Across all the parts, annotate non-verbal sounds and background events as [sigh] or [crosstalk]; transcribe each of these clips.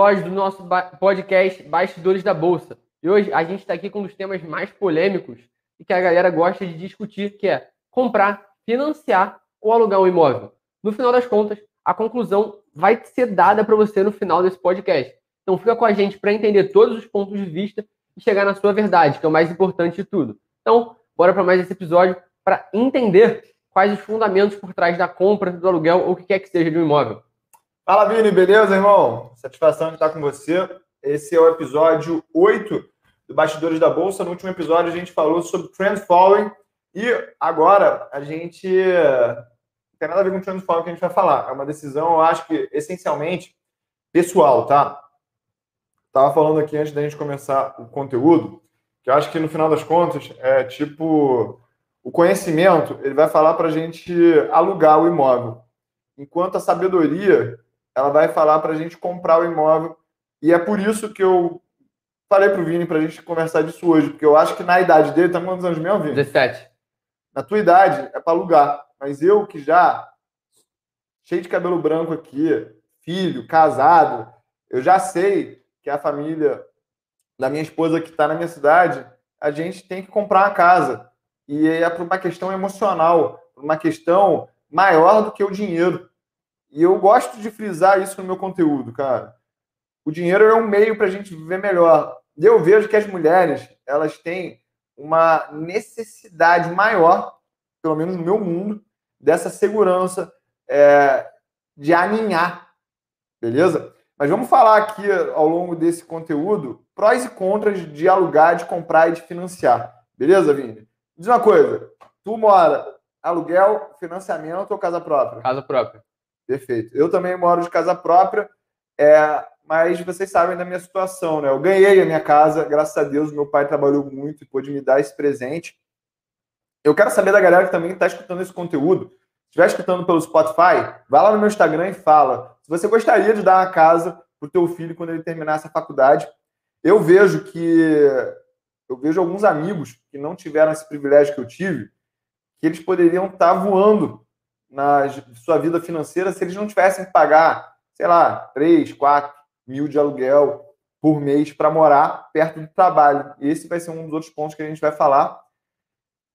do nosso podcast Bastidores da Bolsa. E hoje a gente está aqui com um dos temas mais polêmicos e que a galera gosta de discutir, que é comprar, financiar ou alugar um imóvel. No final das contas, a conclusão vai ser dada para você no final desse podcast. Então fica com a gente para entender todos os pontos de vista e chegar na sua verdade, que é o mais importante de tudo. Então, bora para mais esse episódio para entender quais os fundamentos por trás da compra, do aluguel ou o que quer que seja de um imóvel. Fala, Vini, beleza, irmão? Satisfação de estar com você. Esse é o episódio 8 do Bastidores da Bolsa. No último episódio a gente falou sobre trend following e agora a gente não tem nada a ver com trend following que a gente vai falar. É uma decisão, eu acho que essencialmente pessoal, tá? Tava falando aqui antes da gente começar o conteúdo, que eu acho que no final das contas é tipo o conhecimento, ele vai falar para a gente alugar o imóvel, enquanto a sabedoria ela vai falar para a gente comprar o imóvel. E é por isso que eu falei para o Vini para a gente conversar disso hoje, porque eu acho que na idade dele, tá quantos anos mesmo, Vini? 17. Na tua idade é para alugar, mas eu que já cheio de cabelo branco aqui, filho, casado, eu já sei que a família da minha esposa que está na minha cidade, a gente tem que comprar uma casa. E é por uma questão emocional, por uma questão maior do que o dinheiro. E eu gosto de frisar isso no meu conteúdo, cara. O dinheiro é um meio para a gente viver melhor. E eu vejo que as mulheres, elas têm uma necessidade maior, pelo menos no meu mundo, dessa segurança é, de aninhar, beleza? Mas vamos falar aqui ao longo desse conteúdo prós e contras de alugar, de comprar e de financiar, beleza, Vini? Diz uma coisa, tu mora aluguel, financiamento ou casa própria? Casa própria. Perfeito. Eu também moro de casa própria, é, mas vocês sabem da minha situação, né? Eu ganhei a minha casa, graças a Deus, meu pai trabalhou muito e pôde me dar esse presente. Eu quero saber da galera que também está escutando esse conteúdo. Se estiver escutando pelo Spotify, vai lá no meu Instagram e fala se você gostaria de dar uma casa para o teu filho quando ele terminasse a faculdade. Eu vejo que eu vejo alguns amigos que não tiveram esse privilégio que eu tive, que eles poderiam estar tá voando na sua vida financeira se eles não tivessem que pagar, sei lá, 3, 4 mil de aluguel por mês para morar perto do trabalho. Esse vai ser um dos outros pontos que a gente vai falar.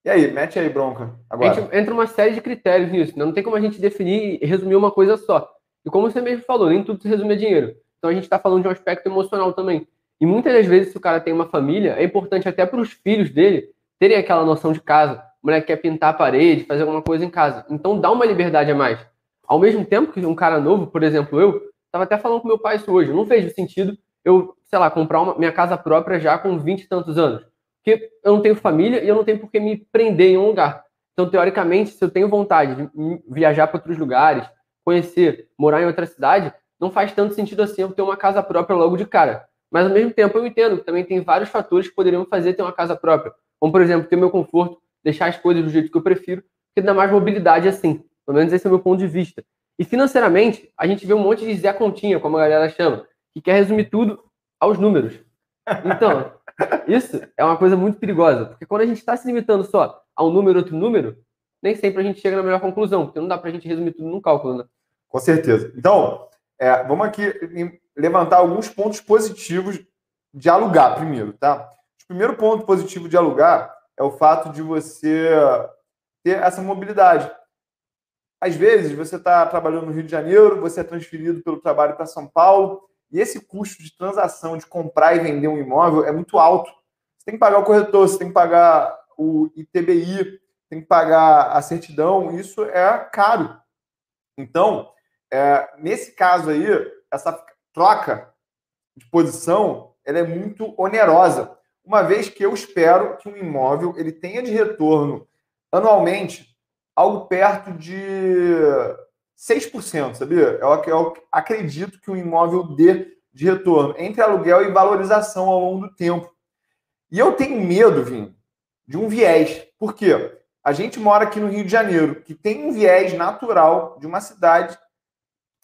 E aí, mete aí, bronca. Agora. Entra uma série de critérios nisso. Né? Não tem como a gente definir e resumir uma coisa só. E como você mesmo falou, nem tudo se resume a dinheiro. Então a gente está falando de um aspecto emocional também. E muitas das vezes, se o cara tem uma família, é importante até para os filhos dele terem aquela noção de casa moleque quer pintar a parede, fazer alguma coisa em casa. Então dá uma liberdade a mais. Ao mesmo tempo que um cara novo, por exemplo, eu, estava até falando com meu pai isso hoje, não fez sentido eu, sei lá, comprar uma, minha casa própria já com 20 e tantos anos. Porque eu não tenho família e eu não tenho por que me prender em um lugar. Então, teoricamente, se eu tenho vontade de viajar para outros lugares, conhecer, morar em outra cidade, não faz tanto sentido assim eu ter uma casa própria logo de cara. Mas, ao mesmo tempo, eu entendo que também tem vários fatores que poderiam fazer ter uma casa própria. Como, por exemplo, ter meu conforto, deixar as coisas do jeito que eu prefiro, porque dá mais mobilidade assim. Pelo menos esse é o meu ponto de vista. E financeiramente, a gente vê um monte de Zé Continha, como a galera chama, que quer resumir tudo aos números. Então, isso é uma coisa muito perigosa, porque quando a gente está se limitando só a um número, outro número, nem sempre a gente chega na melhor conclusão, porque não dá para a gente resumir tudo num cálculo, né? Com certeza. Então, é, vamos aqui levantar alguns pontos positivos de alugar primeiro, tá? O primeiro ponto positivo de alugar é o fato de você ter essa mobilidade. Às vezes, você está trabalhando no Rio de Janeiro, você é transferido pelo trabalho para São Paulo, e esse custo de transação, de comprar e vender um imóvel, é muito alto. Você tem que pagar o corretor, você tem que pagar o ITBI, tem que pagar a certidão, isso é caro. Então, é, nesse caso aí, essa troca de posição ela é muito onerosa uma vez que eu espero que um imóvel ele tenha de retorno anualmente algo perto de 6%, sabia? Eu, eu acredito que um imóvel dê de retorno entre aluguel e valorização ao longo do tempo. E eu tenho medo, Vim, de um viés. Por quê? A gente mora aqui no Rio de Janeiro, que tem um viés natural de uma cidade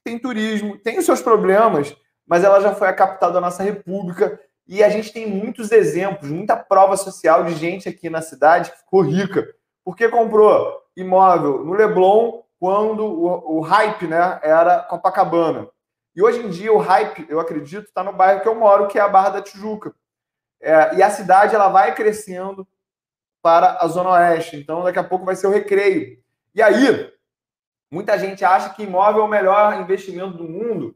tem turismo, tem os seus problemas, mas ela já foi a capital da nossa república e a gente tem muitos exemplos, muita prova social de gente aqui na cidade que ficou rica, porque comprou imóvel no Leblon quando o, o hype né, era Copacabana. E hoje em dia o hype, eu acredito, está no bairro que eu moro, que é a Barra da Tijuca. É, e a cidade ela vai crescendo para a Zona Oeste. Então, daqui a pouco vai ser o recreio. E aí, muita gente acha que imóvel é o melhor investimento do mundo,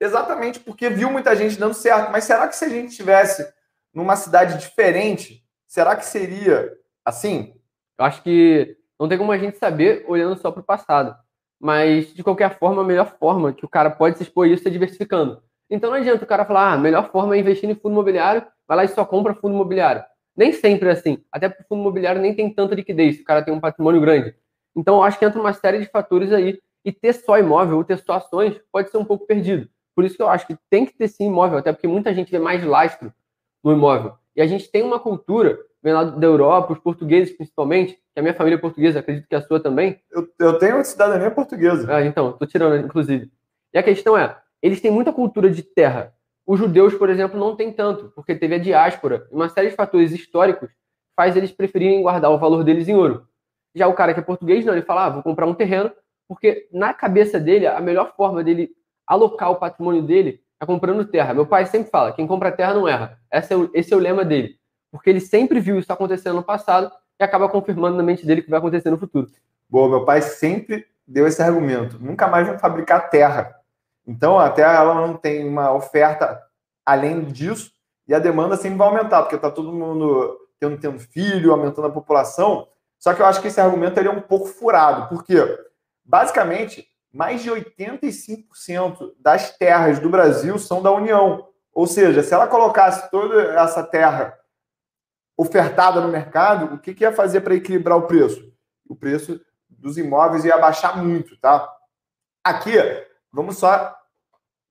exatamente porque viu muita gente dando certo. Mas será que se a gente estivesse numa cidade diferente, será que seria assim? Eu acho que não tem como a gente saber olhando só para o passado. Mas, de qualquer forma, a melhor forma que o cara pode se expor isso é diversificando. Então não adianta o cara falar, ah, a melhor forma é investir em fundo imobiliário, vai lá e só compra fundo imobiliário. Nem sempre é assim. Até porque o fundo imobiliário nem tem tanta liquidez, o cara tem um patrimônio grande. Então, eu acho que entra uma série de fatores aí. E ter só imóvel ou ter só ações pode ser um pouco perdido. Por isso que eu acho que tem que ter sim imóvel, até porque muita gente vê mais lastro no imóvel. E a gente tem uma cultura, vem lá da Europa, os portugueses principalmente, que a minha família é portuguesa, acredito que a sua também. Eu, eu tenho cidadania portuguesa. Ah, então, tô tirando, inclusive. E a questão é, eles têm muita cultura de terra. Os judeus, por exemplo, não têm tanto, porque teve a diáspora, uma série de fatores históricos faz eles preferirem guardar o valor deles em ouro. Já o cara que é português, não, ele fala, ah, vou comprar um terreno, porque na cabeça dele, a melhor forma dele alocar o patrimônio dele é comprando terra. Meu pai sempre fala, quem compra terra não erra. Esse é o, esse é o lema dele. Porque ele sempre viu isso acontecendo no passado e acaba confirmando na mente dele que vai acontecer no futuro. Boa, meu pai sempre deu esse argumento. Nunca mais vão fabricar terra. Então, a terra ela não tem uma oferta além disso e a demanda sempre vai aumentar, porque está todo mundo tendo, tendo filho, aumentando a população. Só que eu acho que esse argumento ele é um pouco furado, porque basicamente mais de 85% das terras do Brasil são da União. Ou seja, se ela colocasse toda essa terra ofertada no mercado, o que, que ia fazer para equilibrar o preço? O preço dos imóveis ia baixar muito, tá? Aqui, vamos só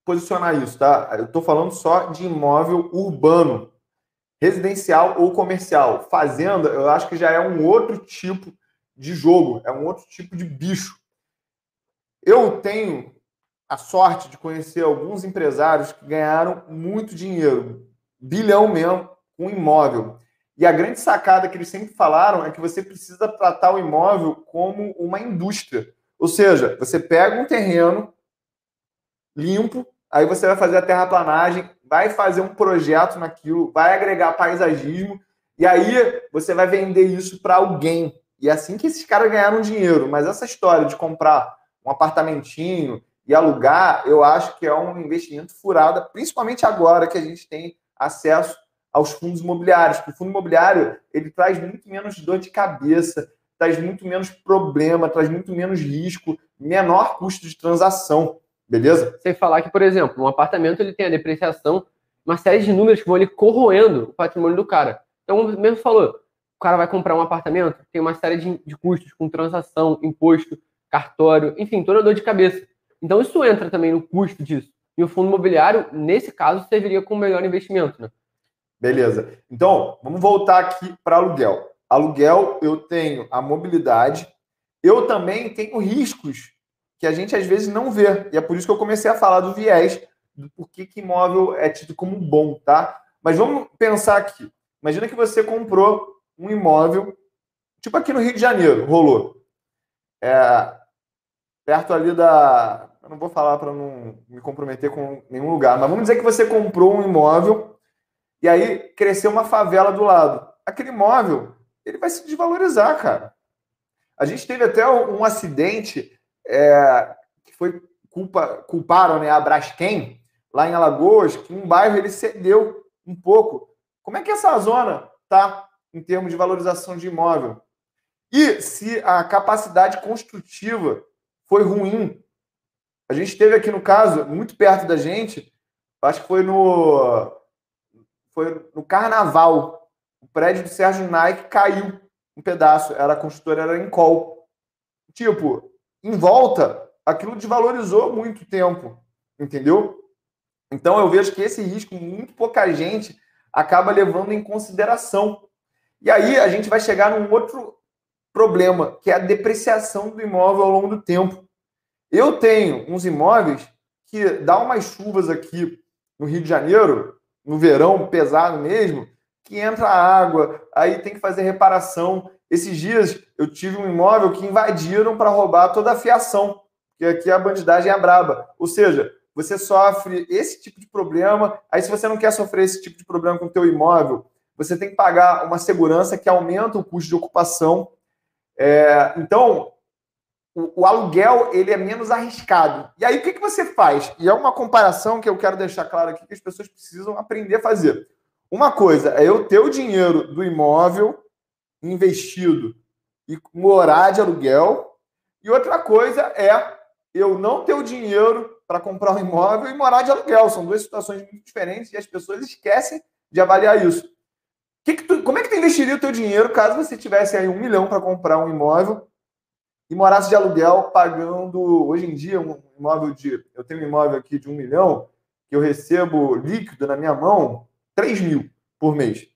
posicionar isso, tá? Eu estou falando só de imóvel urbano, residencial ou comercial. Fazenda, eu acho que já é um outro tipo de jogo, é um outro tipo de bicho. Eu tenho a sorte de conhecer alguns empresários que ganharam muito dinheiro, bilhão mesmo, com imóvel. E a grande sacada que eles sempre falaram é que você precisa tratar o imóvel como uma indústria. Ou seja, você pega um terreno limpo, aí você vai fazer a terraplanagem, vai fazer um projeto naquilo, vai agregar paisagismo, e aí você vai vender isso para alguém. E é assim que esses caras ganharam dinheiro. Mas essa história de comprar um apartamentinho e alugar, eu acho que é um investimento furado, principalmente agora que a gente tem acesso aos fundos imobiliários. Porque o fundo imobiliário ele traz muito menos dor de cabeça, traz muito menos problema, traz muito menos risco, menor custo de transação. Beleza? Sem falar que, por exemplo, um apartamento ele tem a depreciação, uma série de números que vão ali corroendo o patrimônio do cara. Então, como mesmo falou, o cara vai comprar um apartamento, tem uma série de, de custos com transação, imposto, cartório, enfim, toda dor de cabeça. Então, isso entra também no custo disso. E o fundo imobiliário, nesse caso, serviria como melhor investimento, né? Beleza. Então, vamos voltar aqui para aluguel. Aluguel, eu tenho a mobilidade, eu também tenho riscos que a gente às vezes não vê. E é por isso que eu comecei a falar do viés, do porquê que imóvel é tido como bom, tá? Mas vamos pensar aqui. Imagina que você comprou um imóvel, tipo aqui no Rio de Janeiro, rolou. É, perto ali da. Eu não vou falar para não me comprometer com nenhum lugar, mas vamos dizer que você comprou um imóvel e aí cresceu uma favela do lado. Aquele imóvel, ele vai se desvalorizar, cara. A gente teve até um acidente é, que foi culpa, culparam né, a Braskem, lá em Alagoas, que um bairro ele cedeu um pouco. Como é que essa zona tá em termos de valorização de imóvel? E se a capacidade construtiva foi ruim? A gente teve aqui no caso, muito perto da gente, acho que foi no foi no Carnaval. O prédio do Sérgio Nike caiu um pedaço. Era a construtora era em call. Tipo, em volta, aquilo desvalorizou muito tempo, entendeu? Então eu vejo que esse risco muito pouca gente acaba levando em consideração. E aí a gente vai chegar num outro problema, que é a depreciação do imóvel ao longo do tempo. Eu tenho uns imóveis que dá umas chuvas aqui no Rio de Janeiro, no verão pesado mesmo, que entra água, aí tem que fazer reparação. Esses dias eu tive um imóvel que invadiram para roubar toda a fiação, porque aqui a bandidagem é braba. Ou seja, você sofre esse tipo de problema. Aí, se você não quer sofrer esse tipo de problema com o teu imóvel, você tem que pagar uma segurança que aumenta o custo de ocupação. É, então, o, o, aluguel ele é menos arriscado. E aí, o que, que você faz? E é uma comparação que eu quero deixar claro aqui que as pessoas precisam aprender a fazer. Uma coisa é eu ter o dinheiro do imóvel investido e morar de aluguel, e outra coisa é eu não ter o dinheiro para comprar um imóvel e morar de aluguel. São duas situações muito diferentes e as pessoas esquecem de avaliar isso. Que que tu, como é que tu investiria o teu dinheiro caso você tivesse aí um milhão para comprar um imóvel e morasse de aluguel pagando, hoje em dia, um imóvel de. Eu tenho um imóvel aqui de um milhão que eu recebo líquido na minha mão 3 mil por mês.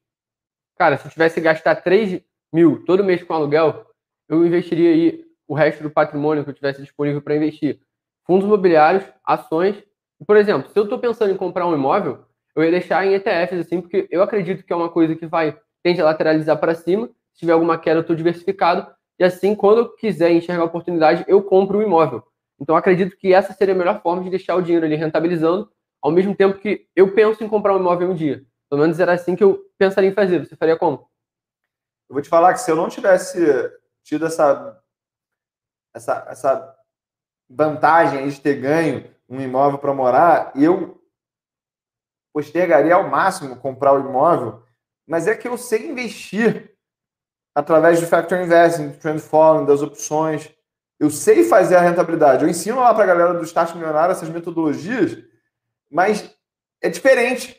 Cara, se eu tivesse que gastar 3 mil todo mês com aluguel, eu investiria aí o resto do patrimônio que eu tivesse disponível para investir. Fundos imobiliários, ações. Por exemplo, se eu estou pensando em comprar um imóvel, eu ia deixar em ETFs, assim, porque eu acredito que é uma coisa que vai tende a lateralizar para cima. Se tiver alguma queda, eu estou diversificado. E assim, quando eu quiser enxergar a oportunidade, eu compro um imóvel. Então, acredito que essa seria a melhor forma de deixar o dinheiro ali rentabilizando, ao mesmo tempo que eu penso em comprar um imóvel um dia. Pelo menos era assim que eu pensaria em fazer. Você faria como? Eu vou te falar que se eu não tivesse tido essa, essa, essa vantagem de ter ganho um imóvel para morar, eu postergaria ao máximo comprar o imóvel, mas é que eu sei investir através do Factor Investing, do Trend Following, das opções. Eu sei fazer a rentabilidade. Eu ensino lá para a galera do Start Milionário essas metodologias, mas é diferente.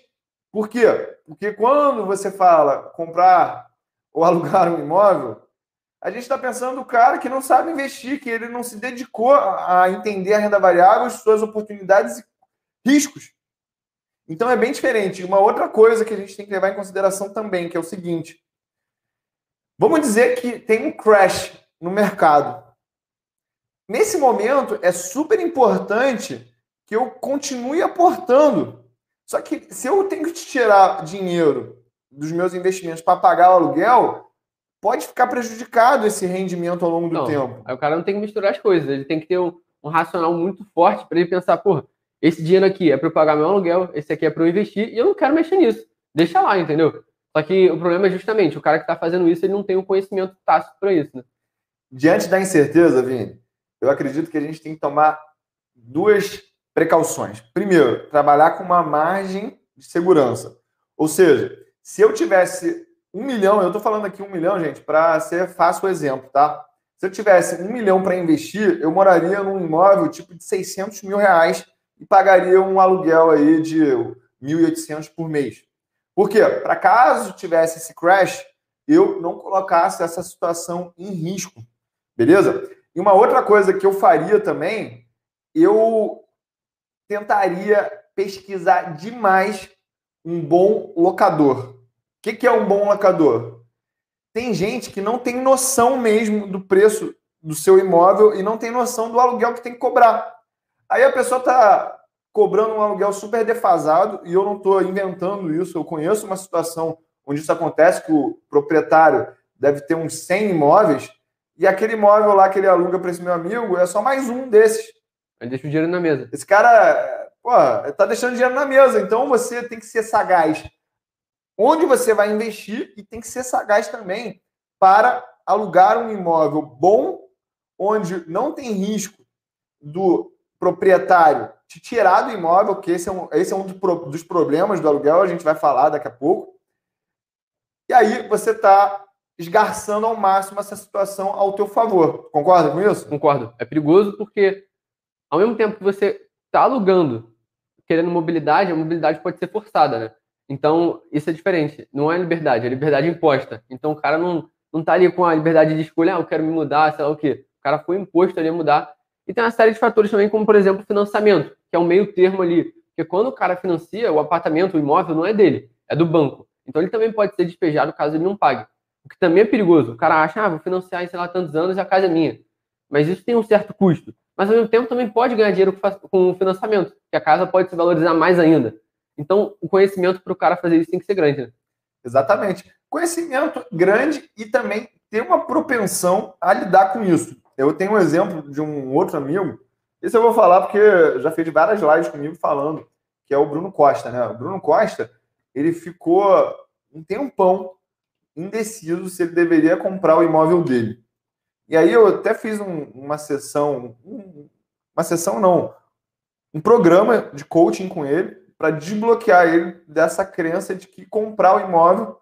Por quê? Porque quando você fala comprar ou alugar um imóvel, a gente está pensando no cara que não sabe investir, que ele não se dedicou a entender a renda variável, suas oportunidades e riscos. Então é bem diferente. Uma outra coisa que a gente tem que levar em consideração também, que é o seguinte: vamos dizer que tem um crash no mercado. Nesse momento, é super importante que eu continue aportando só que se eu tenho que tirar dinheiro dos meus investimentos para pagar o aluguel, pode ficar prejudicado esse rendimento ao longo do não, tempo. Aí o cara não tem que misturar as coisas, ele tem que ter um, um racional muito forte para ele pensar, porra, esse dinheiro aqui é para eu pagar meu aluguel, esse aqui é para eu investir e eu não quero mexer nisso. Deixa lá, entendeu? Só que o problema é justamente o cara que está fazendo isso, ele não tem o um conhecimento tácito para isso. Né? Diante da incerteza, Vini, eu acredito que a gente tem que tomar duas precauções. Primeiro, trabalhar com uma margem de segurança. Ou seja, se eu tivesse um milhão, eu estou falando aqui um milhão, gente, para ser fácil o exemplo, tá? Se eu tivesse um milhão para investir, eu moraria num imóvel tipo de 600 mil reais e pagaria um aluguel aí de 1.800 por mês. Por quê? Para caso tivesse esse crash, eu não colocasse essa situação em risco, beleza? E uma outra coisa que eu faria também, eu tentaria pesquisar demais um bom locador. O que, que é um bom locador? Tem gente que não tem noção mesmo do preço do seu imóvel e não tem noção do aluguel que tem que cobrar. Aí a pessoa está cobrando um aluguel super defasado e eu não estou inventando isso. Eu conheço uma situação onde isso acontece, que o proprietário deve ter uns 100 imóveis e aquele imóvel lá que ele aluga para esse meu amigo é só mais um desses. Ele deixa o dinheiro na mesa. Esse cara, pô, tá deixando dinheiro na mesa. Então você tem que ser sagaz. Onde você vai investir e tem que ser sagaz também para alugar um imóvel bom, onde não tem risco do proprietário te tirar do imóvel, que esse é um, esse é um dos problemas do aluguel, a gente vai falar daqui a pouco. E aí você está esgarçando ao máximo essa situação ao teu favor. Concorda com isso? Concordo. É perigoso porque ao mesmo tempo que você está alugando, querendo mobilidade, a mobilidade pode ser forçada, né? Então, isso é diferente. Não é liberdade, é liberdade imposta. Então, o cara não, não tá ali com a liberdade de escolher, ah, eu quero me mudar, sei lá o quê. O cara foi imposto ali a mudar. E tem uma série de fatores também, como, por exemplo, financiamento, que é um meio termo ali. Porque quando o cara financia, o apartamento, o imóvel, não é dele, é do banco. Então, ele também pode ser despejado caso ele não pague. O que também é perigoso. O cara acha, ah, vou financiar sei lá, tantos anos e a casa é minha. Mas isso tem um certo custo mas ao mesmo tempo também pode ganhar dinheiro com o financiamento, que a casa pode se valorizar mais ainda. Então, o conhecimento para o cara fazer isso tem que ser grande. Né? Exatamente. Conhecimento grande e também ter uma propensão a lidar com isso. Eu tenho um exemplo de um outro amigo Esse eu vou falar porque já fez várias lives comigo falando, que é o Bruno Costa, né? O Bruno Costa, ele ficou um tempão indeciso se ele deveria comprar o imóvel dele. E aí eu até fiz um, uma sessão, um, uma sessão não, um programa de coaching com ele para desbloquear ele dessa crença de que comprar o imóvel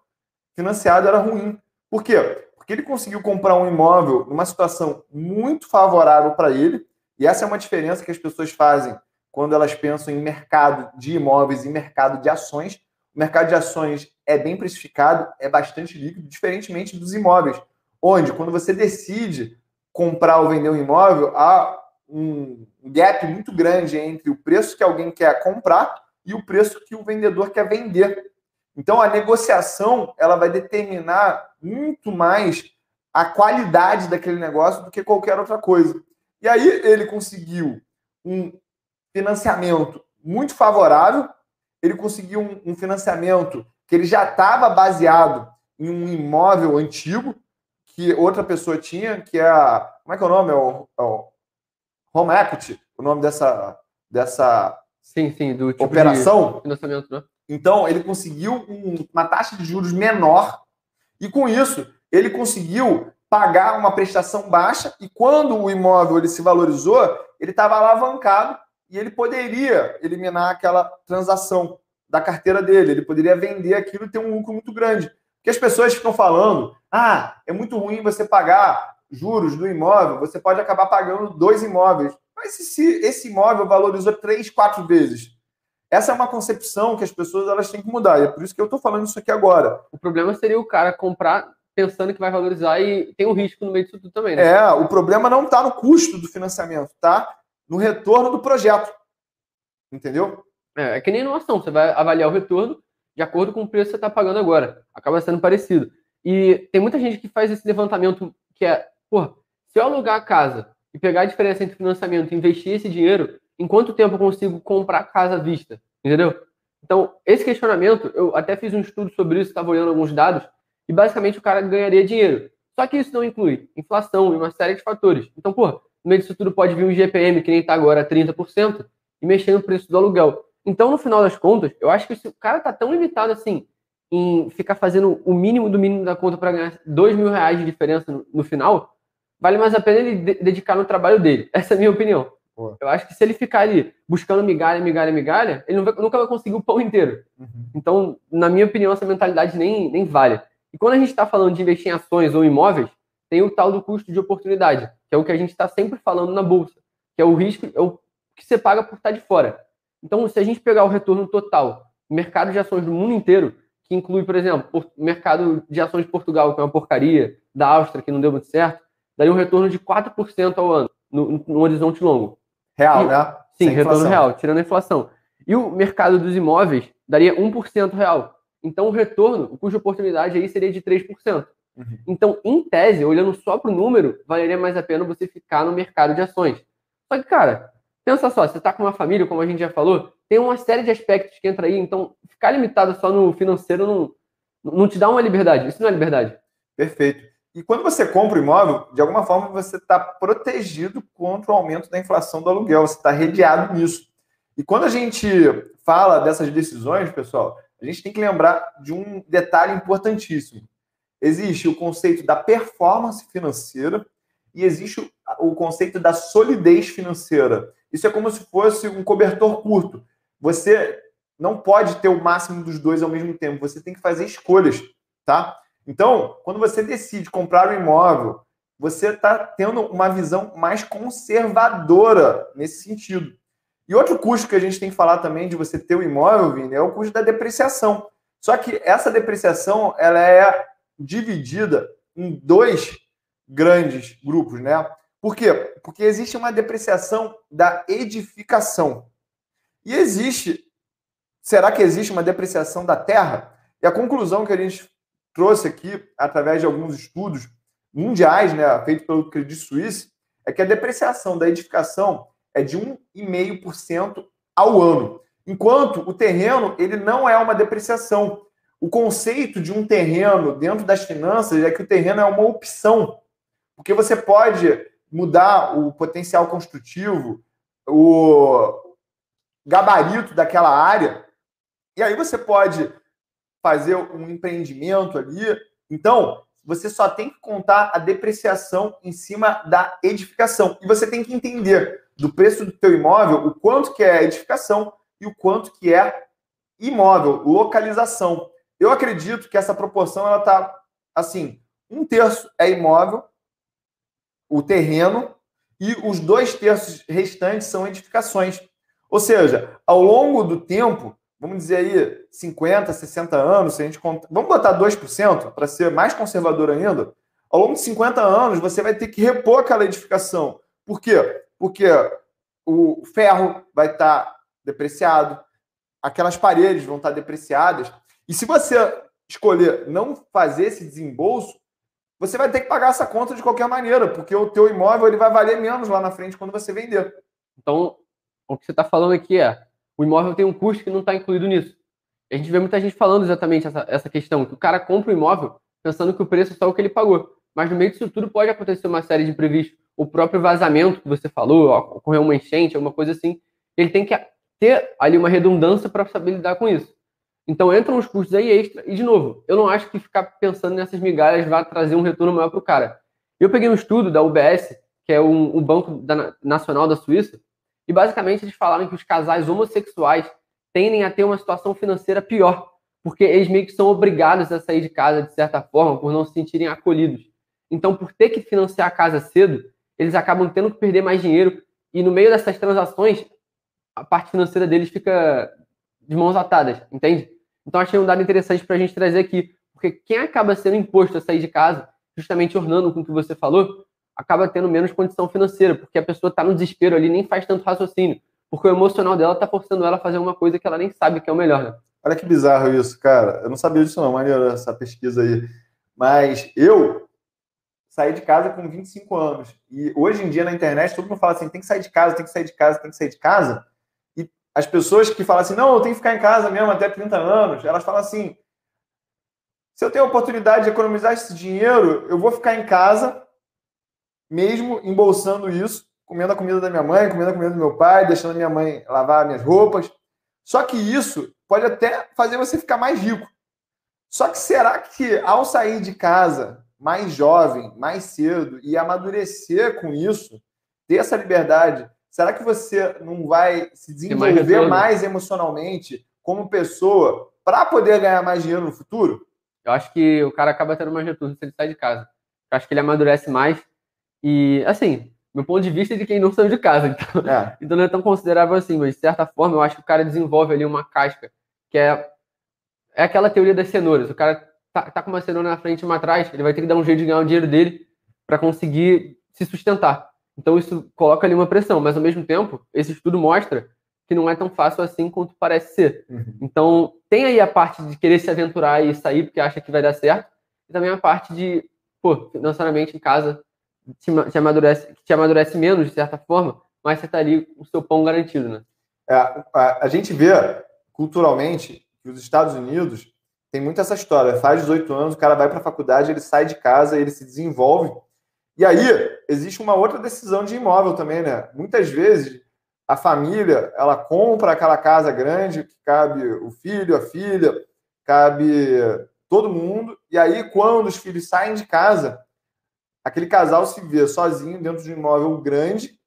financiado era ruim. Por quê? Porque ele conseguiu comprar um imóvel numa situação muito favorável para ele, e essa é uma diferença que as pessoas fazem quando elas pensam em mercado de imóveis e mercado de ações. O mercado de ações é bem precificado, é bastante líquido, diferentemente dos imóveis, onde quando você decide comprar ou vender um imóvel, há um gap muito grande entre o preço que alguém quer comprar e o preço que o vendedor quer vender. Então a negociação ela vai determinar muito mais a qualidade daquele negócio do que qualquer outra coisa. E aí ele conseguiu um financiamento muito favorável, ele conseguiu um, um financiamento que ele já estava baseado em um imóvel antigo que outra pessoa tinha, que é a. Como é que é o nome? É o, é o Home Equity, o nome dessa, dessa sim, sim, do tipo operação. financiamento, né? Então, ele conseguiu um, uma taxa de juros menor e, com isso, ele conseguiu pagar uma prestação baixa e, quando o imóvel ele se valorizou, ele estava alavancado e ele poderia eliminar aquela transação da carteira dele. Ele poderia vender aquilo e ter um lucro muito grande. Porque as pessoas ficam falando: ah, é muito ruim você pagar juros do imóvel, você pode acabar pagando dois imóveis. Mas se esse imóvel valorizou três, quatro vezes? Essa é uma concepção que as pessoas elas têm que mudar. E é por isso que eu estou falando isso aqui agora. O problema seria o cara comprar pensando que vai valorizar e tem um risco no meio disso tudo também, né? É, o problema não está no custo do financiamento, tá? No retorno do projeto. Entendeu? É, é que nem numa ação, você vai avaliar o retorno de acordo com o preço que você está pagando agora. Acaba sendo parecido. E tem muita gente que faz esse levantamento que é, pô, se eu alugar a casa e pegar a diferença entre financiamento e investir esse dinheiro, em quanto tempo eu consigo comprar casa à vista? Entendeu? Então, esse questionamento, eu até fiz um estudo sobre isso, estava olhando alguns dados, e basicamente o cara ganharia dinheiro. Só que isso não inclui inflação e uma série de fatores. Então, pô, no meio disso tudo pode vir um GPM, que nem está agora, 30%, e mexer no preço do aluguel. Então, no final das contas, eu acho que se o cara tá tão limitado assim em ficar fazendo o mínimo do mínimo da conta para ganhar dois mil reais de diferença no, no, final, vale mais a pena ele de dedicar no trabalho dele. Essa é a minha opinião. Eu acho que se ele ficar ali buscando migalha, migalha, migalha, ele vai, nunca vai conseguir o pão inteiro. Uhum. Então, na minha opinião, essa mentalidade nem, nem vale. E quando a gente está falando de investir em ações ou imóveis, tem o tal do custo de oportunidade, que é o que a gente está sempre falando na bolsa, que é o risco, é o que você paga por estar de fora. Então, se a gente pegar o retorno total, mercado de ações do mundo inteiro, que inclui, por exemplo, o mercado de ações de Portugal, que é uma porcaria, da Áustria, que não deu muito certo, daria um retorno de 4% ao ano, no, no, horizonte longo. Real, e, né? Sim, Sem retorno inflação. real, tirando a inflação. E o mercado dos imóveis daria 1% real. Então, o retorno, o custo de oportunidade aí seria de 3%. Uhum. Então, em tese, olhando só para o número, valeria mais a pena você ficar no mercado de ações. Só que, cara, Pensa só, você está com uma família, como a gente já falou, tem uma série de aspectos que entra aí, então ficar limitado só no financeiro não, não te dá uma liberdade. Isso não é liberdade. Perfeito. E quando você compra o imóvel, de alguma forma você está protegido contra o aumento da inflação do aluguel, você está redeado nisso. E quando a gente fala dessas decisões, pessoal, a gente tem que lembrar de um detalhe importantíssimo. Existe o conceito da performance financeira e existe o conceito da solidez financeira. Isso é como se fosse um cobertor curto. Você não pode ter o máximo dos dois ao mesmo tempo. Você tem que fazer escolhas, tá? Então, quando você decide comprar um imóvel, você está tendo uma visão mais conservadora nesse sentido. E outro custo que a gente tem que falar também de você ter o imóvel, Vini, é o custo da depreciação. Só que essa depreciação ela é dividida em dois grandes grupos, né? Por quê? Porque existe uma depreciação da edificação. E existe. Será que existe uma depreciação da terra? E a conclusão que a gente trouxe aqui, através de alguns estudos mundiais, né, feito pelo Credit Suisse, é que a depreciação da edificação é de 1,5% ao ano. Enquanto o terreno, ele não é uma depreciação. O conceito de um terreno dentro das finanças é que o terreno é uma opção. Porque você pode mudar o potencial construtivo o gabarito daquela área, e aí você pode fazer um empreendimento ali. Então, você só tem que contar a depreciação em cima da edificação. E você tem que entender do preço do teu imóvel o quanto que é edificação e o quanto que é imóvel, localização. Eu acredito que essa proporção ela tá assim, um terço é imóvel, o terreno, e os dois terços restantes são edificações. Ou seja, ao longo do tempo, vamos dizer aí 50, 60 anos, se a gente conta, vamos botar 2% para ser mais conservador ainda, ao longo de 50 anos você vai ter que repor aquela edificação. Por quê? Porque o ferro vai estar tá depreciado, aquelas paredes vão estar tá depreciadas, e se você escolher não fazer esse desembolso, você vai ter que pagar essa conta de qualquer maneira, porque o teu imóvel ele vai valer menos lá na frente quando você vender. Então, o que você está falando aqui é, o imóvel tem um custo que não está incluído nisso. A gente vê muita gente falando exatamente essa, essa questão, que o cara compra o imóvel pensando que o preço é só o que ele pagou. Mas no meio disso tudo pode acontecer uma série de imprevistos. O próprio vazamento que você falou, ocorreu uma enchente, alguma coisa assim. Ele tem que ter ali uma redundância para saber lidar com isso. Então entram os custos aí extra. E, de novo, eu não acho que ficar pensando nessas migalhas vai trazer um retorno maior para o cara. Eu peguei um estudo da UBS, que é um, um banco da, nacional da Suíça, e basicamente eles falaram que os casais homossexuais tendem a ter uma situação financeira pior, porque eles meio que são obrigados a sair de casa de certa forma por não se sentirem acolhidos. Então, por ter que financiar a casa cedo, eles acabam tendo que perder mais dinheiro e no meio dessas transações, a parte financeira deles fica de mãos atadas, entende? Então, achei um dado interessante para a gente trazer aqui, porque quem acaba sendo imposto a sair de casa, justamente ornando com o que você falou, acaba tendo menos condição financeira, porque a pessoa está no desespero ali, nem faz tanto raciocínio, porque o emocional dela está forçando ela a fazer uma coisa que ela nem sabe que é o melhor, né? Olha que bizarro isso, cara. Eu não sabia disso não, maneiro essa pesquisa aí. Mas eu saí de casa com 25 anos. E hoje em dia na internet todo mundo fala assim, tem que sair de casa, tem que sair de casa, tem que sair de casa as pessoas que falam assim, não, eu tenho que ficar em casa mesmo até 30 anos, elas falam assim, se eu tenho a oportunidade de economizar esse dinheiro, eu vou ficar em casa, mesmo embolsando isso, comendo a comida da minha mãe, comendo a comida do meu pai, deixando a minha mãe lavar minhas roupas. Só que isso pode até fazer você ficar mais rico. Só que será que ao sair de casa mais jovem, mais cedo e amadurecer com isso, ter essa liberdade, Será que você não vai se desenvolver mais, mais emocionalmente como pessoa para poder ganhar mais dinheiro no futuro? Eu acho que o cara acaba tendo mais retorno se ele sai de casa. Eu acho que ele amadurece mais. E, assim, meu ponto de vista é de quem não saiu de casa. [laughs] Então, é. então não é tão considerável assim, mas de certa forma eu acho que o cara desenvolve ali uma casca, que é, é aquela teoria das cenouras. O cara tá, tá com uma cenoura na frente e uma atrás, ele vai ter que dar um jeito de ganhar o dinheiro dele para conseguir se sustentar. Então isso coloca ali uma pressão, mas ao mesmo tempo, esse estudo mostra que não é tão fácil assim quanto parece ser. Uhum. Então tem aí a parte de querer se aventurar e sair porque acha que vai dar certo, e também a parte de, pô, financeiramente em casa te, te amadurece, te amadurece menos de certa forma, mas você está ali o seu pão garantido, né? É, a, a gente vê culturalmente que os Estados Unidos tem muito essa história. Faz 18 anos, o cara vai para a faculdade, ele sai de casa, ele se desenvolve e aí, existe uma outra decisão de imóvel também, né? Muitas vezes, a família, ela compra aquela casa grande que cabe o filho, a filha, cabe todo mundo. E aí, quando os filhos saem de casa, aquele casal se vê sozinho dentro de um imóvel grande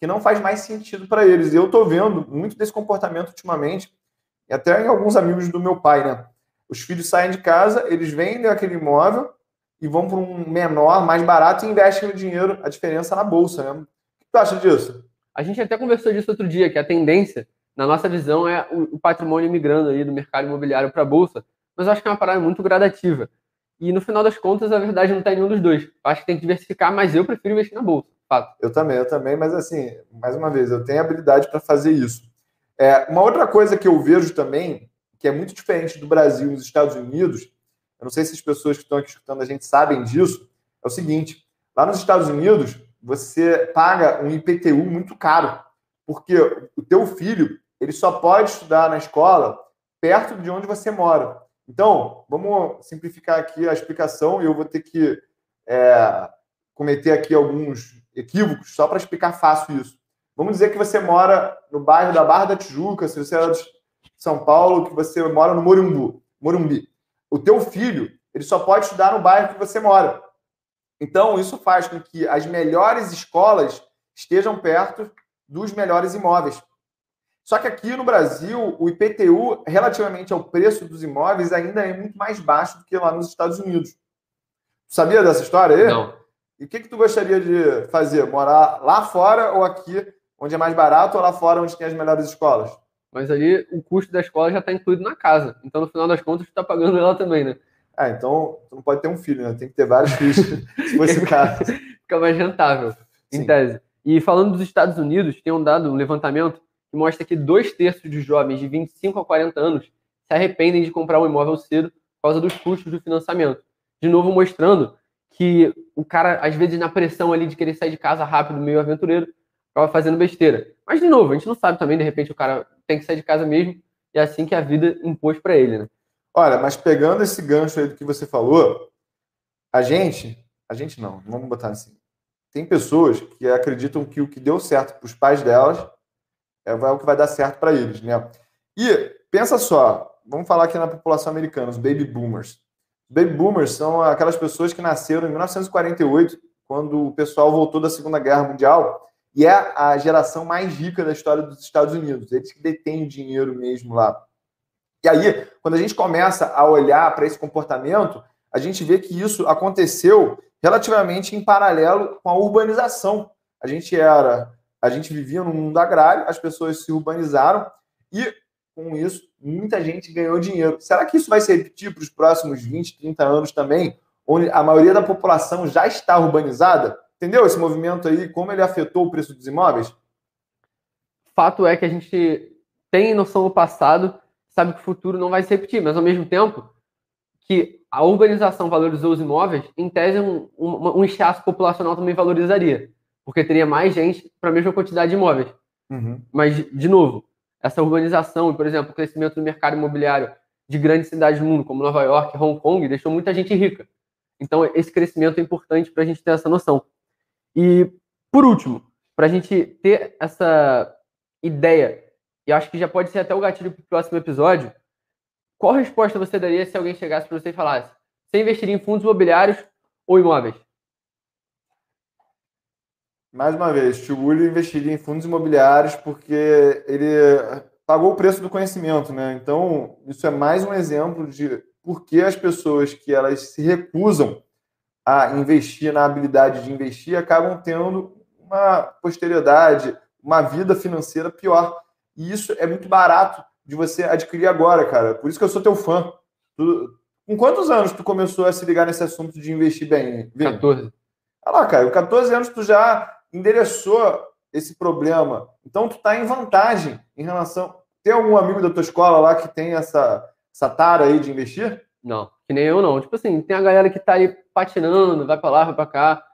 que não faz mais sentido para eles. E eu estou vendo muito desse comportamento ultimamente, e até em alguns amigos do meu pai, né? Os filhos saem de casa, eles vendem aquele imóvel e vão para um menor, mais barato e investem o dinheiro, a diferença na bolsa, né? O que tu acha disso? A gente até conversou disso outro dia, que a tendência, na nossa visão, é o, patrimônio migrando aí do mercado imobiliário para a bolsa, mas eu acho que é uma parada muito gradativa. E no final das contas, a verdade não está em nenhum dos dois. Acho que tem que diversificar, mas eu prefiro investir na bolsa, fato. Eu também, eu também, mas assim, mais uma vez, eu tenho habilidade para fazer isso. É, uma outra coisa que eu vejo também, que é muito diferente do Brasil e dos Estados Unidos, eu não sei se as pessoas que estão aqui escutando a gente sabem disso, é o seguinte: lá nos Estados Unidos, você paga um IPTU muito caro, porque o teu filho ele só pode estudar na escola perto de onde você mora. Então, vamos simplificar aqui a explicação e eu vou ter que é, cometer aqui alguns equívocos só para explicar fácil isso. Vamos dizer que você mora no bairro da Barra da Tijuca, se você é de São Paulo, que você mora no Morumbu, Morumbi. O teu filho, ele só pode estudar no bairro que você mora. Então, isso faz com que as melhores escolas estejam perto dos melhores imóveis. Só que aqui no Brasil, o IPTU, relativamente ao preço dos imóveis, ainda é muito mais baixo do que lá nos Estados Unidos. Sabia dessa história aí? Não. E o que, que tu gostaria de fazer? Morar lá fora ou aqui, onde é mais barato, ou lá fora, onde tem as melhores escolas? Mas ali o custo da escola já está incluído na casa. Então, no final das contas, tu está pagando ela também, né? Ah, então tu não pode ter um filho, né? Tem que ter vários filhos, [laughs] se fosse o caso. [laughs] Fica mais rentável, em Sim. tese. E falando dos Estados Unidos, tem um dado, um levantamento, que mostra que dois terços dos jovens de 25 a 40 anos se arrependem de comprar um imóvel cedo por causa dos custos do financiamento. De novo, mostrando que o cara, às vezes, na pressão ali de querer sair de casa rápido, meio aventureiro, acaba fazendo besteira. Mas, de novo, a gente não sabe também, de repente, o cara tem que sair de casa mesmo, e é assim que a vida impôs para ele, né? Olha, mas pegando esse gancho aí do que você falou, a gente, a gente não, vamos botar assim. Tem pessoas que acreditam que o que deu certo para os pais delas é o que vai dar certo para eles, né? E pensa só, vamos falar aqui na população americana, os baby boomers. Baby boomers são aquelas pessoas que nasceram em 1948, quando o pessoal voltou da Segunda Guerra Mundial, e é a geração mais rica da história dos Estados Unidos. Eles que detêm dinheiro mesmo lá. E aí, quando a gente começa a olhar para esse comportamento, a gente vê que isso aconteceu relativamente em paralelo com a urbanização. A gente era, a gente vivia num mundo agrário, as pessoas se urbanizaram e com isso muita gente ganhou dinheiro. Será que isso vai se repetir para os próximos 20, 30 anos também, onde a maioria da população já está urbanizada? Entendeu esse movimento aí, como ele afetou o preço dos imóveis? Fato é que a gente tem noção do passado sabe que o futuro não vai se repetir, mas ao mesmo tempo que a urbanização valorizou os imóveis, em tese um, um, um populacional também valorizaria, porque teria mais gente para a mesma quantidade de imóveis. Uhum. Mas, de novo, essa urbanização e, por exemplo, o crescimento do mercado imobiliário de grandes cidades do mundo, como Nova York, Hong Kong, deixou muita gente rica. Então, esse crescimento é importante para a gente ter essa noção. E, por último, para a gente ter essa ideia e acho que já pode ser até o gatilho para o próximo episódio. Qual resposta você daria se alguém chegasse para você e falasse: você investiria em fundos imobiliários ou imóveis? Mais uma vez, Tio investiria em fundos imobiliários porque ele pagou o preço do conhecimento, né? Então, isso é mais um exemplo de por que as pessoas que elas se recusam a investir na habilidade de investir acabam tendo uma posterioridade, uma vida financeira pior. E isso é muito barato de você adquirir agora, cara. Por isso que eu sou teu fã. Tu, com quantos anos tu começou a se ligar nesse assunto de investir bem? Vini? 14. Olha lá, cara, com 14 anos tu já endereçou esse problema. Então tu tá em vantagem em relação. Tem algum amigo da tua escola lá que tem essa, essa tara aí de investir? Não, que nem eu não. Tipo assim, tem a galera que tá aí patinando, vai para lá, vai para cá,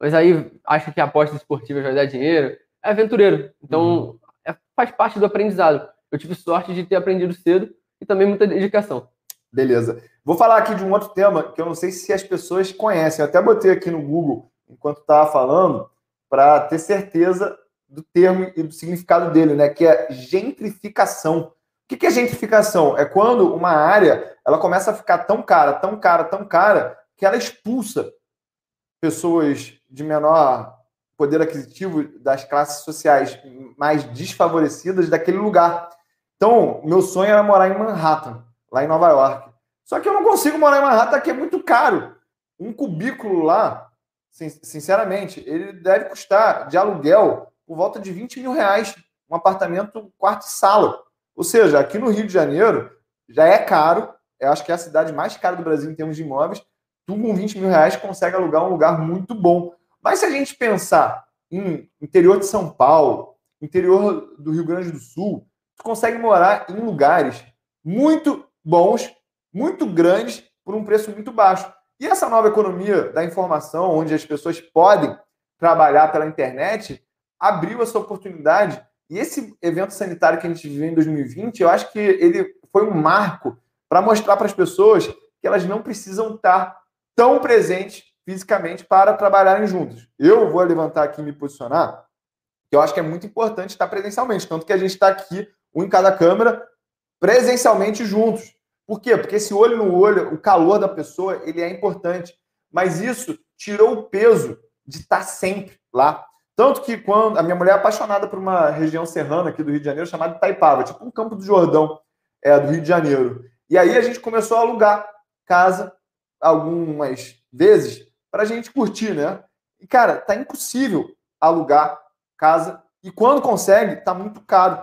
mas aí acha que a aposta esportiva vai dar dinheiro. É aventureiro. Então, uhum é, faz parte do aprendizado. Eu tive sorte de ter aprendido cedo e também muita dedicação. Beleza. Vou falar aqui de um outro tema que eu não sei se as pessoas conhecem. Eu até botei aqui no Google enquanto estava falando para ter certeza do termo e do significado dele, né? Que é gentrificação. O que é gentrificação? É quando uma área ela começa a ficar tão cara, tão cara, tão cara que ela expulsa pessoas de menor poder aquisitivo das classes sociais mais desfavorecidas daquele lugar. Então, meu sonho era morar em Manhattan, lá em Nova York. Só que eu não consigo morar em Manhattan, porque é muito caro. Um cubículo lá, sinceramente, ele deve custar de aluguel por volta de 20 mil reais. Um apartamento, quarto e sala. Ou seja, aqui no Rio de Janeiro já é caro. Eu acho que é a cidade mais cara do Brasil em termos de imóveis. Tu com 20 mil reais consegue alugar um lugar muito bom. Mas se a gente pensar em interior de São Paulo, interior do Rio Grande do Sul, tu consegue morar em lugares muito bons, muito grandes, por um preço muito baixo. E essa nova economia da informação, onde as pessoas podem trabalhar pela internet, abriu essa oportunidade. E esse evento sanitário que a gente viveu em 2020, eu acho que ele foi um marco para mostrar para as pessoas que elas não precisam estar tão presentes fisicamente para trabalharem juntos. Eu vou levantar aqui e me posicionar que eu acho que é muito importante estar presencialmente. Tanto que a gente está aqui, um em cada câmera, presencialmente juntos. Por quê? Porque esse olho no olho, o calor da pessoa, ele é importante. Mas isso tirou o peso de estar sempre lá. Tanto que quando a minha mulher é apaixonada por uma região serrana aqui do Rio de Janeiro chamada Itaipava, tipo um campo do Jordão é, do Rio de Janeiro. E aí a gente começou a alugar casa algumas vezes para a gente curtir, né? E cara, tá impossível alugar casa e quando consegue, tá muito caro.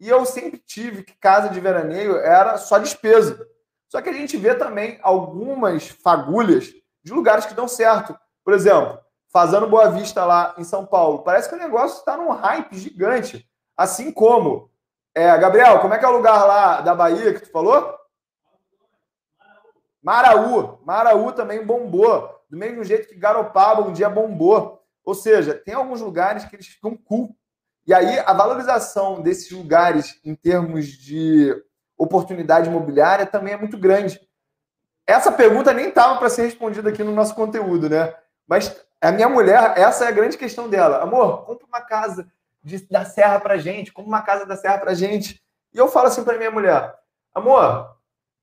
E eu sempre tive que casa de veraneio era só despesa. Só que a gente vê também algumas fagulhas de lugares que dão certo. Por exemplo, fazendo Boa Vista lá em São Paulo. Parece que o negócio está num hype gigante. Assim como. É, Gabriel, como é que é o lugar lá da Bahia que tu falou? Maraú. Maraú também bombou. Do mesmo jeito que Garopaba um dia bombou. Ou seja, tem alguns lugares que eles ficam cool. E aí a valorização desses lugares em termos de oportunidade imobiliária também é muito grande. Essa pergunta nem estava para ser respondida aqui no nosso conteúdo, né? Mas a minha mulher, essa é a grande questão dela. Amor, compra uma casa de, da Serra para gente, compra uma casa da Serra para gente. E eu falo assim para minha mulher, amor,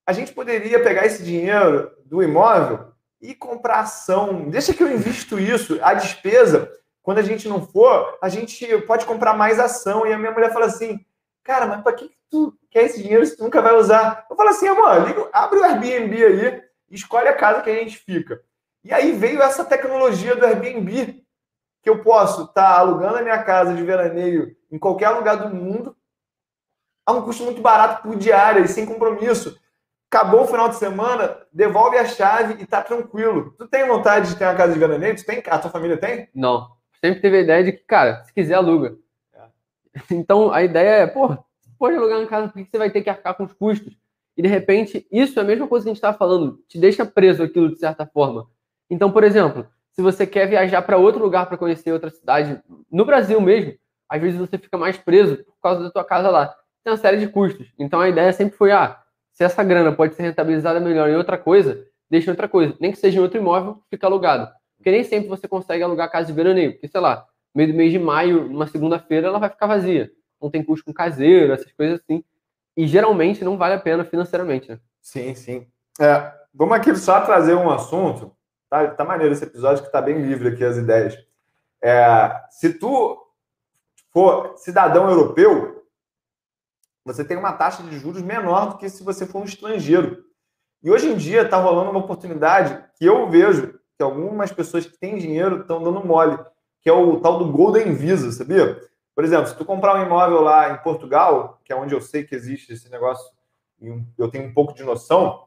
a gente poderia pegar esse dinheiro do imóvel e comprar ação. Deixa que eu invisto isso. A despesa, quando a gente não for, a gente pode comprar mais ação. E a minha mulher fala assim, cara, mas para que tu quer esse dinheiro se tu nunca vai usar? Eu falo assim, amor, liga, abre o Airbnb aí, escolhe a casa que a gente fica. E aí veio essa tecnologia do Airbnb, que eu posso estar tá alugando a minha casa de veraneio em qualquer lugar do mundo, a um custo muito barato por diária e sem compromisso. Acabou o final de semana, devolve a chave e tá tranquilo. Tu tem vontade de ter uma casa de veraneio? Tu tem? A tua família tem? Não. Sempre teve a ideia de que, cara, se quiser, aluga. É. [laughs] Então, a ideia é, pô, pode alugar uma casa, porque você vai ter que arcar com os custos? E, de repente, isso é a mesma coisa que a gente estava falando, te deixa preso aquilo de certa forma. Então, por exemplo, se você quer viajar para outro lugar para conhecer outra cidade, no Brasil mesmo, às vezes você fica mais preso por causa da tua casa lá. Tem uma série de custos. Então a ideia sempre foi, ah, se essa grana pode ser rentabilizada melhor em outra coisa, deixa em outra coisa. Nem que seja em outro imóvel, fica alugado. Porque nem sempre você consegue alugar casa de veraneio. Porque, sei lá, meio do mês de maio, numa segunda-feira, ela vai ficar vazia. Não tem custo com caseiro, essas coisas assim. E geralmente não vale a pena financeiramente, né? Sim, sim. É, vamos aqui só trazer um assunto Tá, tá maneiro esse episódio que tá bem livre aqui as ideias. É, se tu for cidadão europeu, você tem uma taxa de juros menor do que se você for um estrangeiro. E hoje em dia está rolando uma oportunidade que eu vejo algumas pessoas que têm dinheiro estão dando mole, que é o tal do Golden Visa, sabia? Por exemplo, se tu comprar um imóvel lá em Portugal, que é onde eu sei que existe esse negócio, eu tenho um pouco de noção,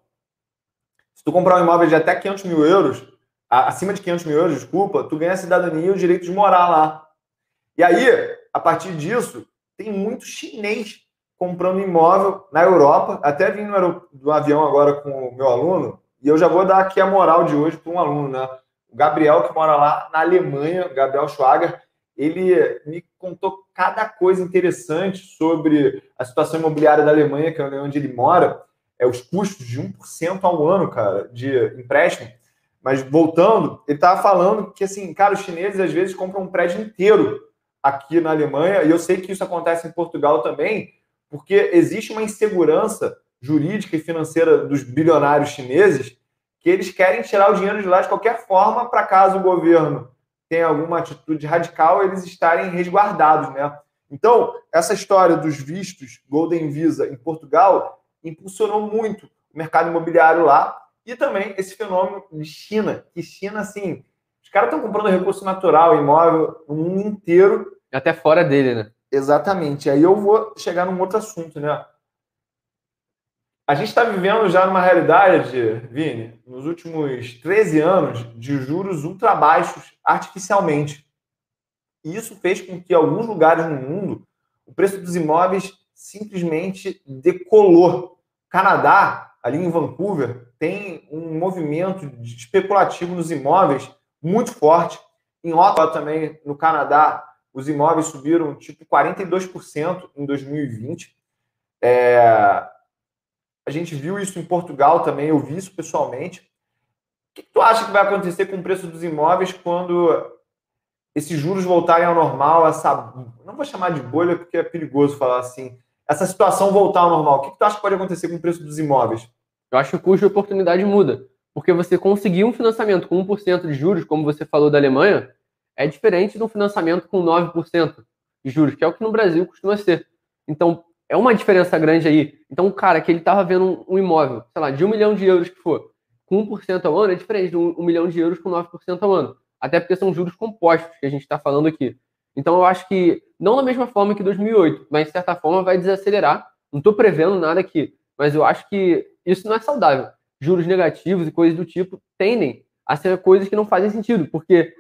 se tu comprar um imóvel de até 500 mil euros, acima de 500 mil euros, desculpa, tu ganha a cidadania e o direito de morar lá. E aí, a partir disso, tem muito chinês comprando imóvel na Europa. Até vim no avião agora com o meu aluno, e eu já vou dar aqui a moral de hoje para um aluno, né? O Gabriel, que mora lá na Alemanha, Gabriel Schwager, ele me contou cada coisa interessante sobre a situação imobiliária da Alemanha, que é onde ele mora, é os custos de 1% ao ano, cara, de empréstimo. Mas voltando, ele estava falando que, assim, cara, os chineses às vezes compram um prédio inteiro aqui na Alemanha, e eu sei que isso acontece em Portugal também, porque existe uma insegurança jurídica e financeira dos bilionários chineses que eles querem tirar o dinheiro de lá de qualquer forma para caso o governo tenha alguma atitude radical, eles estarem resguardados, né? Então, essa história dos vistos Golden Visa em Portugal impulsionou muito o mercado imobiliário lá, e também esse fenômeno de China, que China, assim, os caras estão comprando recurso natural, imóvel, no mundo inteiro. Até fora dele, né? Exatamente. Aí eu vou chegar num outro assunto, né? A gente está vivendo já numa realidade, Vini, nos últimos 13 anos, de juros ultra baixos artificialmente. E isso fez com que, alguns lugares no mundo, o preço dos imóveis simplesmente decolou. Canadá, ali em Vancouver, tem um movimento especulativo nos imóveis muito forte. Em Ottawa também, no Canadá, os imóveis subiram tipo 42% em 2020. É... A gente viu isso em Portugal também, eu vi isso pessoalmente. O que, tu acha que vai acontecer com o preço dos imóveis quando esses juros voltarem ao normal, essa, não vou chamar de bolha porque é perigoso falar assim, essa situação voltar ao normal, o que, que tu acha que pode acontecer com o preço dos imóveis? Eu acho que o custo de oportunidade muda. Porque você conseguir um financiamento com 1% de juros, como você falou da Alemanha, é diferente de um financiamento com 9% de juros, que é o que no Brasil costuma ser. Então, é uma diferença grande aí. Então, o cara que ele estava vendo um imóvel, sei lá, de um milhão de euros que for, com 1% ao ano, é diferente de um, milhão de euros com 9% ao ano. Até porque são juros compostos que a gente está falando aqui. Então, eu acho que, não da mesma forma que 2008, mas de certa forma vai desacelerar. Não estou prevendo nada aqui, mas eu acho que isso não é saudável. Juros negativos e coisas do tipo tendem a ser coisas que não fazem sentido, porque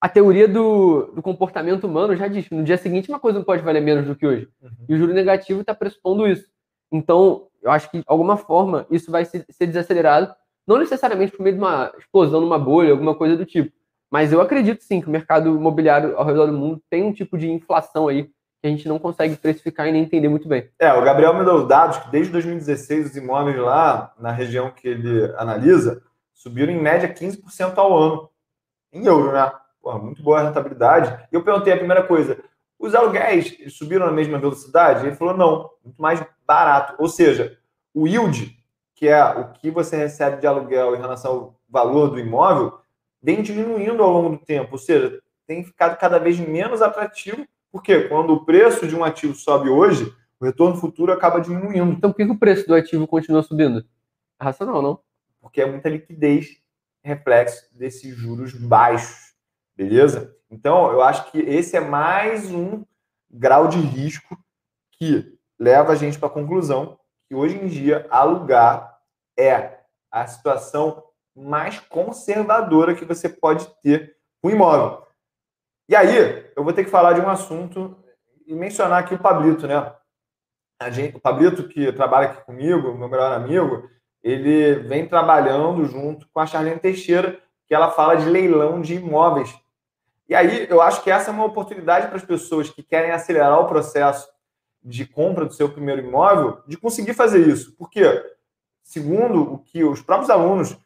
a teoria do, do, comportamento humano já diz no dia seguinte uma coisa não pode valer menos do que hoje. Uhum. E o juro negativo está pressupondo isso. Então, eu acho que, de alguma forma, isso vai ser, ser desacelerado, não necessariamente por meio de uma explosão numa bolha, alguma coisa do tipo. Mas eu acredito sim que o mercado imobiliário ao redor do mundo tem um tipo de inflação aí que a gente não consegue precificar e nem entender muito bem. É, o Gabriel me deu dados que desde 2016 os imóveis lá na região que ele analisa subiram em média 15% ao ano. Em euro, né? Porra, muito boa a rentabilidade. E eu perguntei a primeira coisa: os aluguéis subiram na mesma velocidade? Ele falou: não, muito mais barato. Ou seja, o yield, que é o que você recebe de aluguel em relação ao valor do imóvel, vem diminuindo ao longo do tempo. Ou seja, tem ficado cada vez menos atrativo, porque quando o preço de um ativo sobe hoje, o retorno futuro acaba diminuindo. Então, por que o preço do ativo continua subindo? É racional, não? Porque é muita liquidez reflexo desses juros baixos. Beleza? Então, eu acho que esse é mais um grau de risco que leva a gente para a conclusão que hoje em dia alugar é a situação mais conservadora que você pode ter com imóvel. E aí, eu vou ter que falar de um assunto e mencionar aqui o Pablito, né? Gente, o Pablito, que trabalha aqui comigo, meu melhor amigo, ele vem trabalhando junto com a Charlene Teixeira, que ela fala de leilão de imóveis e aí eu acho que essa é uma oportunidade para as pessoas que querem acelerar o processo de compra do seu primeiro imóvel de conseguir fazer isso. Porque, segundo o que os próprios alunos,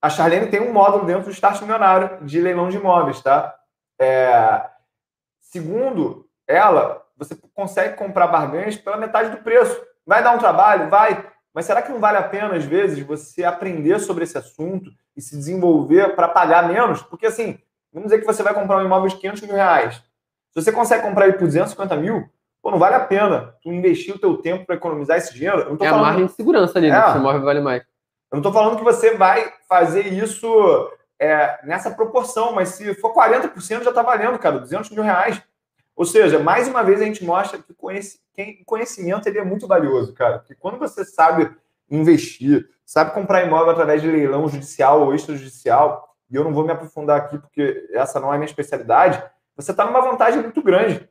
a Charlene tem um módulo dentro do Start Milionário de leilão de imóveis, tá? É, segundo ela, você consegue comprar barganhas pela metade do preço. Vai dar um trabalho? Vai. Mas será que não vale a pena, às vezes, você aprender sobre esse assunto e se desenvolver para pagar menos? Porque, assim, Vamos dizer que você vai comprar um imóvel de 500 mil reais. Se você consegue comprar ele por 250 mil, pô, não vale a pena tu investir o teu tempo para economizar esse dinheiro. é falando... a margem de segurança ali, né? É. imóvel vale mais. Eu não estou falando que você vai fazer isso é, nessa proporção, mas se for 40% já está valendo, cara, 200 mil reais. Ou seja, mais uma vez a gente mostra que o conhecimento ele é muito valioso, cara. Porque quando você sabe investir, sabe comprar imóvel através de leilão judicial ou extrajudicial, e eu não vou me aprofundar aqui porque essa não é minha especialidade, você está numa vantagem muito grande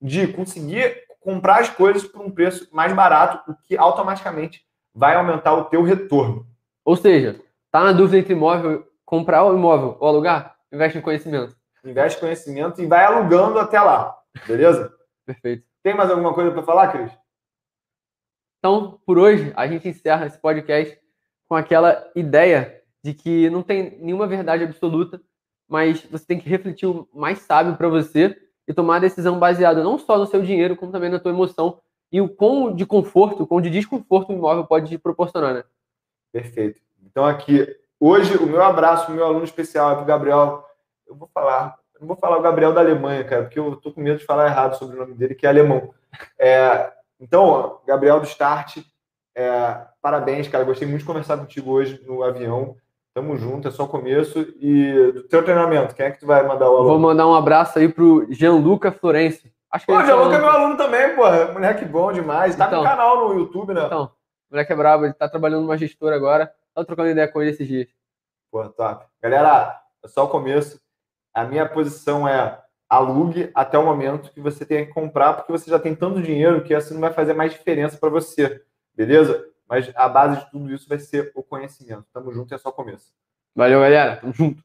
de conseguir comprar as coisas por um preço mais barato, o que automaticamente vai aumentar o teu retorno. Ou seja, tá na dúvida entre imóvel, comprar o imóvel ou alugar? Investe em conhecimento. Investe em conhecimento e vai alugando até lá, beleza? Perfeito. Tem mais alguma coisa para falar, Cris? Então, por hoje, a gente encerra esse podcast com aquela ideia de que não tem nenhuma verdade absoluta, mas você tem que refletir o mais sábio para você e tomar a decisão baseada não só no seu dinheiro, como também na tua emoção e o quão de conforto, o quão de desconforto o imóvel pode te proporcionar, né? Perfeito. Então aqui, hoje, o meu abraço o meu aluno especial aqui, Gabriel, eu vou falar, eu vou falar o Gabriel da Alemanha, cara, porque eu tô com medo de falar errado sobre o nome dele, que é alemão. É, então, Gabriel do Start, é, parabéns, cara, gostei muito de conversar contigo hoje no avião. Tamo junto, é só o começo. E do teu treinamento, quem é que tu vai mandar o aluno? Vou mandar um abraço aí pro Gianluca Florencio. Acho que pô, Gianluca é meu aluno também, pô. Moleque bom demais. Tá então, com canal no YouTube, né? Então, moleque é brabo, ele tá trabalhando numa gestora agora. Tô trocando ideia com ele esses dias. Pô, top. Galera, é só o começo. A minha posição é alugue até o momento que você tenha que comprar, porque você já tem tanto dinheiro que assim não vai fazer mais diferença para você. Beleza? Mas a base de tudo isso vai ser o conhecimento. Tamo junto e é só começo. Valeu, galera. Tamo junto.